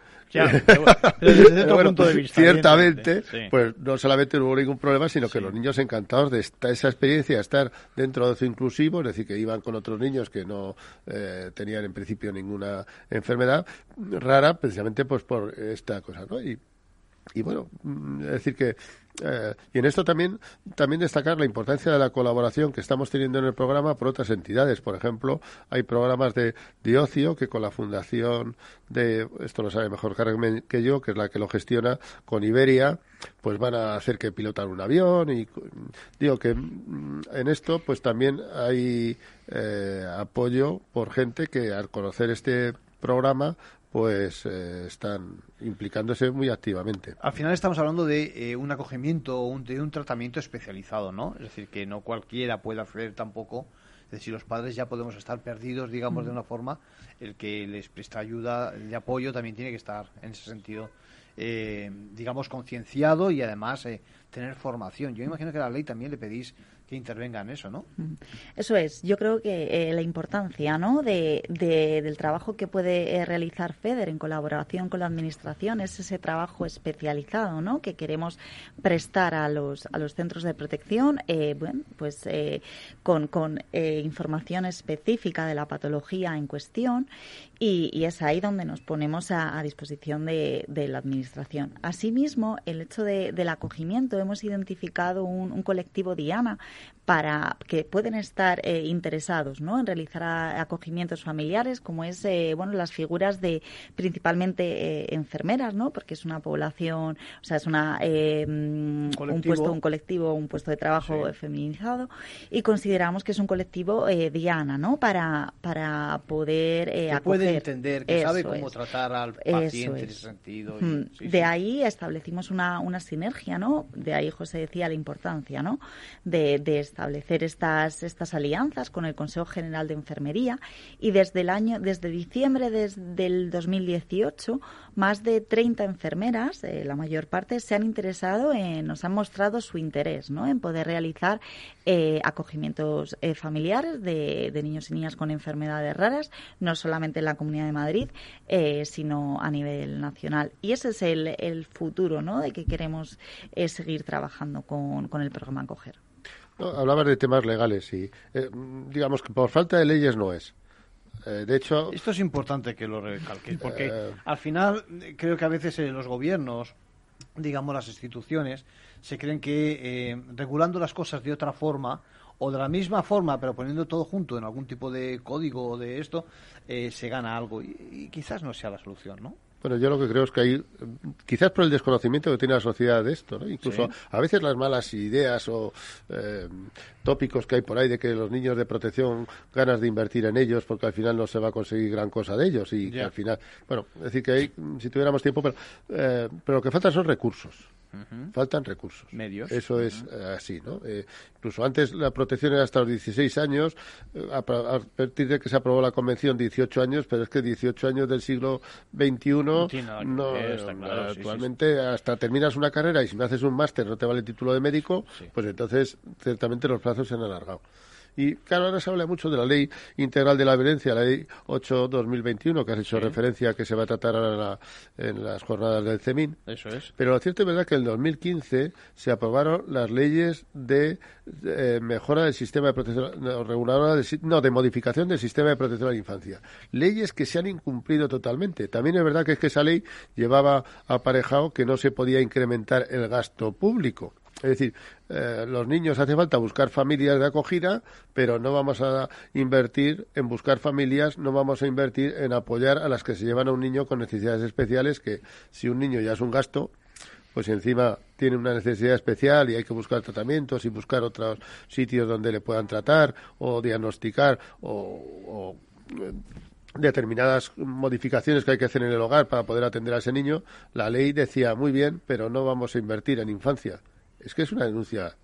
ciertamente, pues no solamente no hubo ningún problema, sino que los niños encantados de esta, esa experiencia, de estar dentro de ocio inclusivo, es decir, que iban con otros niños que no eh, tenían en principio ninguna enfermedad rara, precisamente pues por esta cosa, ¿no? Y y bueno, mm, es decir que eh, y en esto también, también destacar la importancia de la colaboración que estamos teniendo en el programa por otras entidades. Por ejemplo, hay programas de, de ocio que con la fundación de, esto lo sabe mejor Carmen que yo, que es la que lo gestiona, con Iberia, pues van a hacer que pilotan un avión y digo que mm, en esto pues también hay eh, apoyo por gente que al conocer este programa pues eh, están implicándose muy activamente. Al final estamos hablando de eh, un acogimiento o de un tratamiento especializado, ¿no? Es decir, que no cualquiera puede acceder tampoco. Es decir, los padres ya podemos estar perdidos, digamos, de una forma, el que les presta ayuda de apoyo también tiene que estar en ese sentido, eh, digamos, concienciado y además tener formación. Yo imagino que a la ley también le pedís que intervenga en eso, ¿no? Eso es. Yo creo que eh, la importancia, ¿no? De, del trabajo que puede eh, realizar FEDER en colaboración con la administración es ese trabajo especializado, ¿no? Que queremos prestar a los a los centros de protección, eh, bueno, pues con, con información específica de la patología en cuestión y, es ahí donde nos ponemos a, disposición de, la administración. Asimismo, el hecho del acogimiento hemos identificado un, un colectivo Diana para que pueden estar eh, interesados ¿no? en realizar acogimientos familiares, como es eh, bueno las figuras de principalmente eh, enfermeras, ¿no? porque es una población, o sea, es una mm, un puesto, un colectivo, un puesto de trabajo feminizado y consideramos que es un colectivo diana, ¿no? Para para poder que puede entender, que sabe cómo tratar al paciente en ese sentido. Mm. de ahí establecimos una, una sinergia, ¿no? De ahí José decía la importancia, ¿no? De, de esta establecer estas, estas alianzas con el Consejo General de Enfermería y desde el año, desde diciembre del 2018, más de 30 enfermeras, eh, la mayor parte, se han interesado, en, nos han mostrado su interés ¿no? en poder realizar eh, acogimientos eh, familiares de, niños y niñas con enfermedades raras, no solamente en la Comunidad de Madrid, sino a nivel nacional. Y ese es el, el futuro ¿no? de que queremos seguir trabajando con, con el programa Hablabas de temas legales y eh, digamos que por falta de leyes no es. Eh, de hecho, esto es importante que lo recalques porque eh, al final creo que a veces los gobiernos, digamos las instituciones, se creen que regulando las cosas de otra forma o de la misma forma, pero poniendo todo junto en algún tipo de código o de esto, se gana algo y, quizás no sea la solución, ¿no? Bueno, yo lo que creo es que hay, quizás por el desconocimiento que tiene la sociedad de esto, ¿no? incluso a veces las malas ideas o eh, tópicos que hay por ahí de que los niños de protección ganas de invertir en ellos porque al final no se va a conseguir gran cosa de ellos y que al final, bueno, es decir que hay, si tuviéramos tiempo, pero, eh, pero lo que falta son recursos. Faltan recursos. Medios. Eso es eh, así, ¿no? Eh, incluso antes la protección era hasta los 16 años, eh, a, partir de que se aprobó la convención 18 años, pero es que 18 años del siglo XXI no, actualmente hasta terminas una carrera y si no haces un máster no te vale el título de médico, pues entonces ciertamente los plazos se han alargado. Y claro, ahora se habla mucho de la Ley Integral de la Violencia, la Ley 8-2021, que has hecho referencia que se va a tratar ahora en las jornadas del CEMIN. Eso es. Pero lo cierto es verdad que en el 2015 se aprobaron las leyes de eh, mejora del sistema de protección, no, reguladora de, no, de modificación del sistema de protección a la infancia. Leyes que se han incumplido totalmente. También es verdad que es que esa ley llevaba aparejado que no se podía incrementar el gasto público. Es decir, eh, los niños hace falta buscar familias de acogida, pero no vamos a invertir en buscar familias, no vamos a invertir en apoyar a las que se llevan a un niño con necesidades especiales, que si un niño ya es un gasto, pues encima tiene una necesidad especial y hay que buscar tratamientos y buscar otros sitios donde le puedan tratar o diagnosticar o, eh, determinadas modificaciones que hay que hacer en el hogar para poder atender a ese niño, la ley decía muy bien, pero no vamos a invertir en infancia es que es una denuncia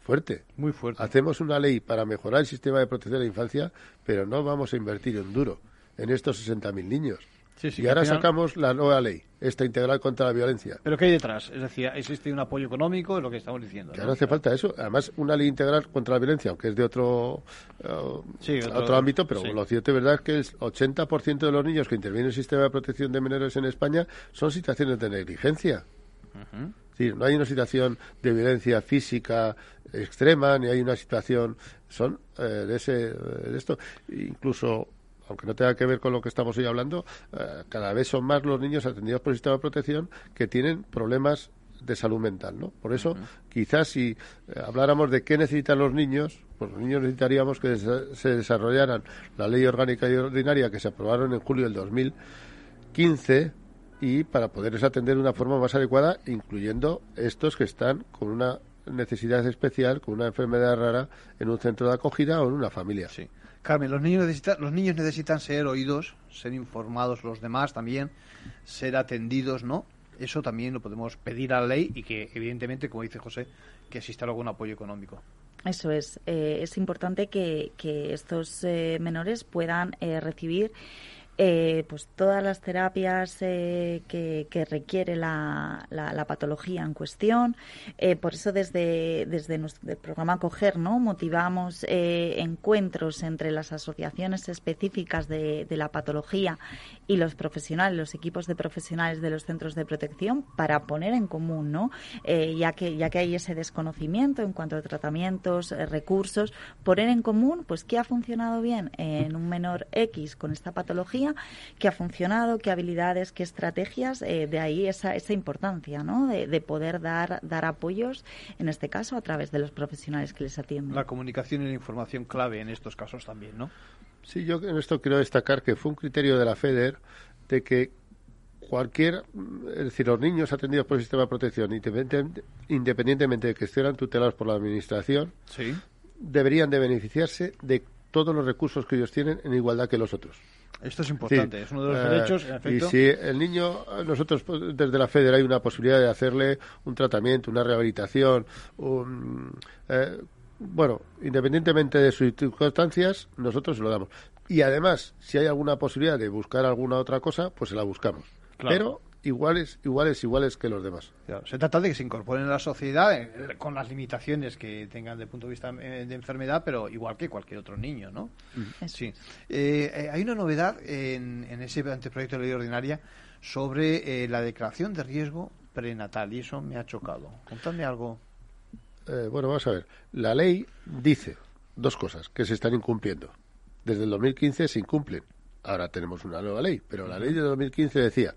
fuerte. Muy fuerte. Hacemos una ley para mejorar el sistema de protección de la infancia, pero no vamos a invertir en duro en estos 60.000 niños. y ahora sacamos la nueva ley, esta integral contra la violencia. ¿Pero qué hay detrás? Es decir, ¿existe un apoyo económico? Es lo que estamos diciendo. Que ¿no? hace falta eso. Además, una ley integral contra la violencia, aunque es de otro, eh, otro, ámbito, pero lo cierto y verdad es que el 80% de los niños que intervienen en el sistema de protección de menores en España son situaciones de negligencia no hay una situación de violencia física extrema, ni hay una situación, son eh, de ese, de esto, incluso aunque no tenga que ver con lo que estamos hoy hablando, eh, cada vez son más los niños atendidos por el sistema de protección que tienen problemas de salud mental, ¿no? Por eso, quizás si eh, habláramos de qué necesitan los niños, pues los niños necesitaríamos que se desarrollaran la ley orgánica y ordinaria que se aprobaron en julio del 2015 y para poderles atender de una forma más adecuada, incluyendo estos que están con una necesidad especial, con una enfermedad rara en un centro de acogida o en una familia. Sí. Carmen, los niños, necesitan, los niños necesitan ser oídos, ser informados los demás también, ser atendidos, ¿no? Eso también lo podemos pedir a la ley y que, evidentemente, como dice José, que exista algún apoyo económico. Eso es. Eh, es importante que, que estos eh, menores puedan eh, recibir eh, pues todas las terapias eh, que, requiere la, la, patología en cuestión. Eh, por eso desde, desde nuestro programa Coger ¿no? motivamos encuentros entre las asociaciones específicas de, de, la patología y los profesionales, los equipos de profesionales de los centros de protección para poner en común, ¿no? ya, que, ya que hay ese desconocimiento en cuanto a tratamientos, recursos, poner en común pues qué ha funcionado bien en un menor X con esta patología qué ha funcionado, qué habilidades, qué estrategias, eh, de ahí esa, esa importancia, ¿no? De, poder dar, dar apoyos, en este caso, a través de los profesionales que les atienden. La comunicación y la información clave en estos casos también, ¿no? Sí, yo en esto quiero destacar que fue un criterio de la FEDER de que cualquier, es decir, los niños atendidos por el sistema de protección, independientemente de que estén tutelados por la administración, sí. deberían de beneficiarse de todos los recursos que ellos tienen en igualdad que los otros. Esto es importante, es uno de los derechos, en efecto. Y si el niño, nosotros pues, desde la FEDER hay una posibilidad de hacerle un tratamiento, una rehabilitación, eh, bueno, independientemente de sus circunstancias, nosotros se lo damos. Y además, si hay alguna posibilidad de buscar alguna otra cosa, pues se la buscamos. Pero iguales, iguales, iguales que los demás. se trata de que se incorporen a la sociedad eh, con las limitaciones que tengan desde el punto de vista eh, de enfermedad, pero igual que cualquier otro niño, ¿no? Sí. Eh, hay una novedad en, en, ese anteproyecto de ley ordinaria sobre la declaración de riesgo prenatal y eso me ha chocado. Contadme algo. bueno, vamos a ver. La ley dice dos cosas que se están incumpliendo. Desde el 2015 se incumplen. Ahora tenemos una nueva ley, pero la ley de 2015 decía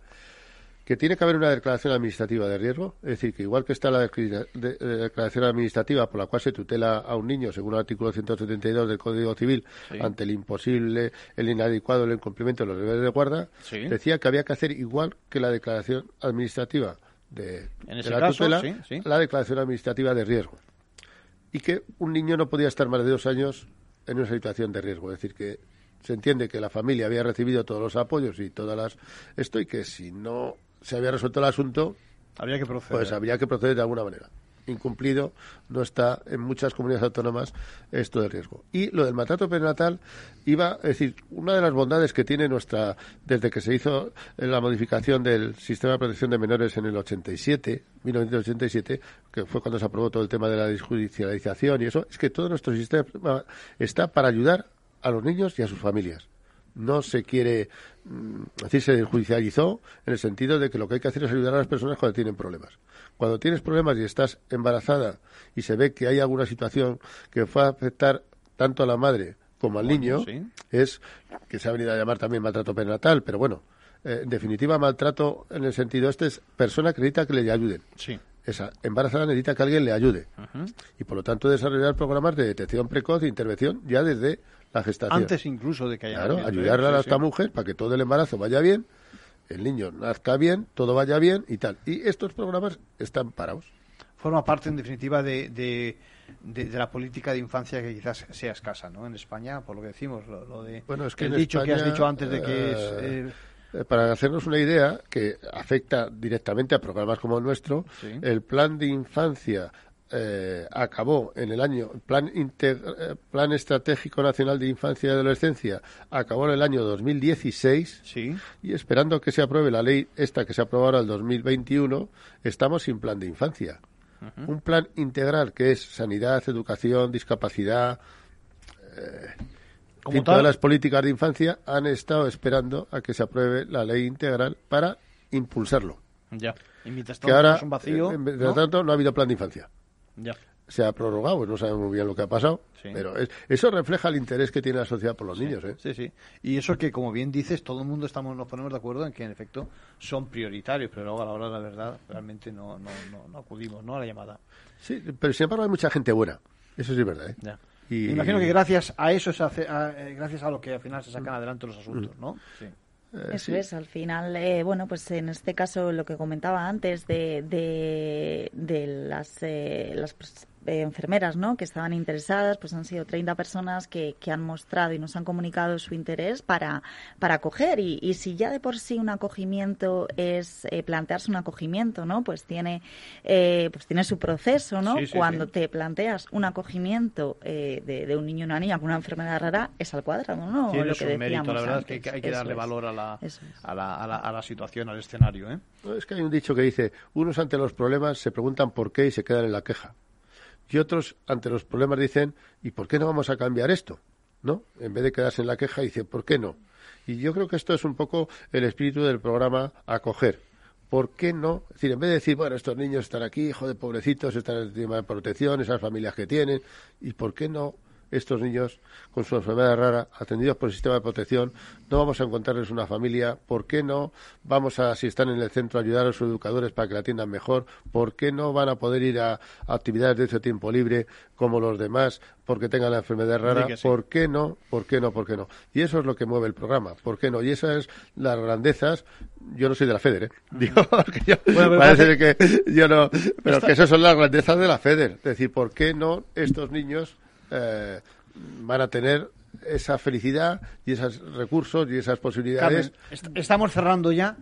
que tiene que haber una declaración administrativa de riesgo, es decir, que igual que está la declaración administrativa por la cual se tutela a un niño, según el artículo 172 del Código Civil, ante el imposible, el inadecuado, el incumplimiento de los deberes de guarda, decía que había que hacer igual que la declaración administrativa de, la tutela, la declaración administrativa de riesgo. Y que un niño no podía estar más de dos años en una situación de riesgo, es decir, que se entiende que la familia había recibido todos los apoyos y todas las esto y que si no se había resuelto el asunto, habría que proceder. Pues habría que proceder de alguna manera. Incumplido no está en muchas comunidades autónomas esto de riesgo. Y lo del maltrato perinatal iba, es decir, una de las bondades que tiene nuestra, desde que se hizo la modificación del sistema de protección de menores en el 87, 1987, que fue cuando se aprobó todo el tema de la desjudicialización y eso, es que todo nuestro sistema está para ayudar a los niños y a sus familias no se quiere mm, decir se judicializó en el sentido de que lo que hay que hacer es ayudar a las personas cuando tienen problemas. Cuando tienes problemas y estás embarazada y se ve que hay alguna situación que va a afectar tanto a la madre como al niño, es que se ha venido a llamar también maltrato perinatal, pero bueno, eh, en definitiva maltrato en el sentido este es persona que necesita que le ayuden. Sí. Esa embarazada necesita que alguien le ayude. Y por lo tanto desarrollar programas de detección precoz e intervención ya desde la gestación. Antes incluso de que haya Claro, ayudarle a esta mujer para que todo el embarazo vaya bien, el niño nazca bien, todo vaya bien y tal. Y estos programas están parados. Forma parte, en definitiva, de, de, la política de infancia que quizás sea escasa, ¿no? En España, por lo que decimos, lo, de bueno, es que el dicho que has dicho antes de que es... Eh, eh, para hacernos una idea que afecta directamente a programas como el nuestro, el plan de infancia eh, acabó en el año, plan, eh, plan Estratégico Nacional de Infancia y Adolescencia acabó en el año 2016 sí. y esperando que se apruebe la ley esta que se aprobó ahora el 2021, estamos sin plan de infancia. Un plan integral que es sanidad, educación, discapacidad. Eh, todas las políticas de infancia han estado esperando a que se apruebe la ley integral para impulsarlo. Ya. que ahora, un vacío, tanto, no ha habido plan de infancia. Ya. se ha prorrogado, pues no sabemos muy bien lo que ha pasado, pero eso refleja el interés que tiene la sociedad por los niños. ¿eh? Sí, sí. Y eso que, como bien dices, todo el mundo estamos nos ponemos de acuerdo en que, en efecto, son prioritarios, pero luego a la hora de la verdad realmente no, no, no, acudimos ¿no? a la llamada. Sí, pero sin embargo hay mucha gente buena. Eso sí es verdad. ¿eh? Y... imagino que gracias a eso, se hace, eh, gracias a lo que al final se sacan adelante los asuntos, ¿no? Sí. Eh, eso es, al final, eh, bueno, pues en este caso lo que comentaba antes de, de, de las, eh, las eh, enfermeras ¿no? que estaban interesadas, pues han sido 30 personas que, que han mostrado y nos han comunicado su interés para, para acoger. Y, y si ya de por sí un acogimiento es eh, plantearse un acogimiento, ¿no? pues, tiene, eh, pues tiene su proceso. ¿no? Cuando te planteas un acogimiento de, de, un niño o una niña con una enfermedad rara, es al cuadrado. ¿no? Tiene Lo que mérito, la verdad es que hay que darle valor a la, a la, a, la, a la situación, al escenario. ¿eh? Es que hay un dicho que dice, unos ante los problemas se preguntan por qué y se quedan en la queja y otros ante los problemas dicen, ¿y por qué no vamos a cambiar esto? ¿No? En vez de quedarse en la queja, dice, ¿por qué no? Y yo creo que esto es un poco el espíritu del programa Acoger. ¿Por qué no? Es decir, en vez de decir, bueno, estos niños están aquí, hijo de pobrecitos, están en tema de protección, esas familias que tienen, ¿y por qué no estos niños con su enfermedad rara, atendidos por el sistema de protección, no vamos a encontrarles una familia, ¿por qué no vamos a, si están en el centro, ayudar a sus educadores para que la atiendan mejor? ¿Por qué no van a poder ir a, actividades de ese tiempo libre como los demás porque tengan la enfermedad rara? ¿Por qué no? ¿Por qué no? ¿Por qué no? Y eso es lo que mueve el programa, ¿por qué no? Y esas es las grandezas, yo no soy de la FEDER, ¿eh? Digo, yo, parece que yo no, pero que esas son las grandezas de la FEDER, es decir, ¿por qué no estos niños eh, van a tener esa felicidad y esos recursos y esas posibilidades. estamos cerrando ya.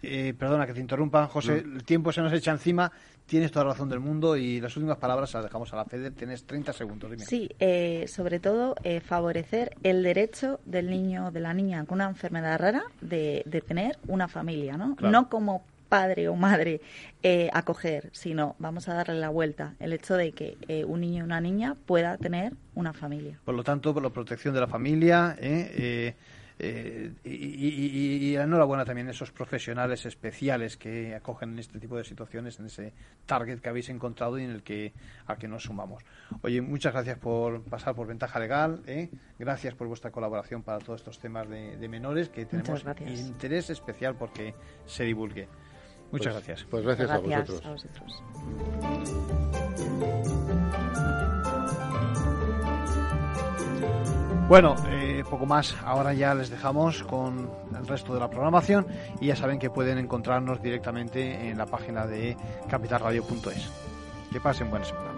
Eh, perdona que te interrumpa, José. El tiempo se nos echa encima. Tienes toda la razón del mundo y las últimas palabras las dejamos a la FEDER. Tienes 30 segundos. Sí, eh, sobre todo favorecer el derecho del niño o de la niña con una enfermedad rara de, tener una familia, ¿no? No como padre o madre eh, acoger, sino vamos a darle la vuelta, el hecho de que eh, un niño y una niña pueda tener una familia. Por lo tanto, por la protección de la familia, ¿eh? eh eh, y, enhorabuena también a esos profesionales especiales que acogen en este tipo de situaciones, en ese target que habéis encontrado y en el que al que nos sumamos. Oye, muchas gracias por pasar por Ventaja Legal, ¿eh? gracias por vuestra colaboración para todos estos temas de, menores que tenemos interés especial porque se divulgue. Muchas pues, gracias. Pues gracias, a vosotros. Bueno, eh, poco más. Ahora ya les dejamos con el resto de la programación y ya saben que pueden encontrarnos directamente en la página de capitalradio.es. Que pasen buena semana.